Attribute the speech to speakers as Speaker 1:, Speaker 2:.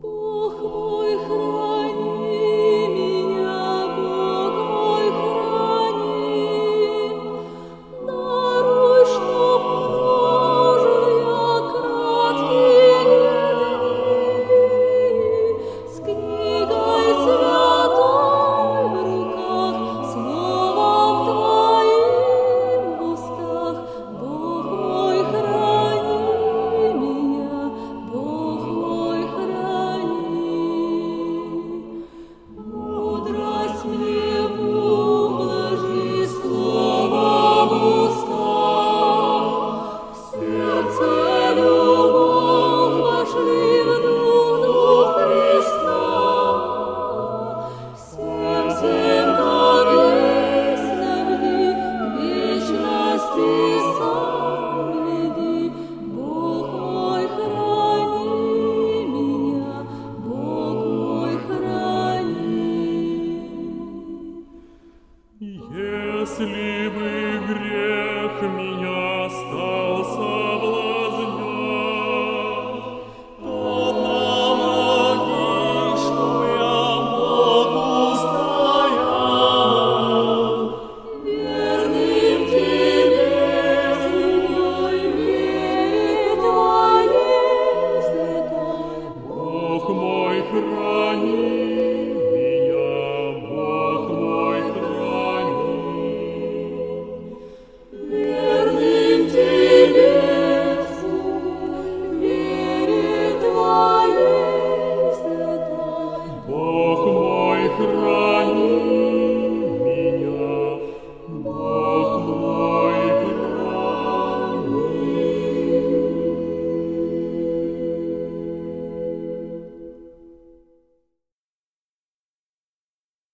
Speaker 1: Бог мой, если бы грех меня.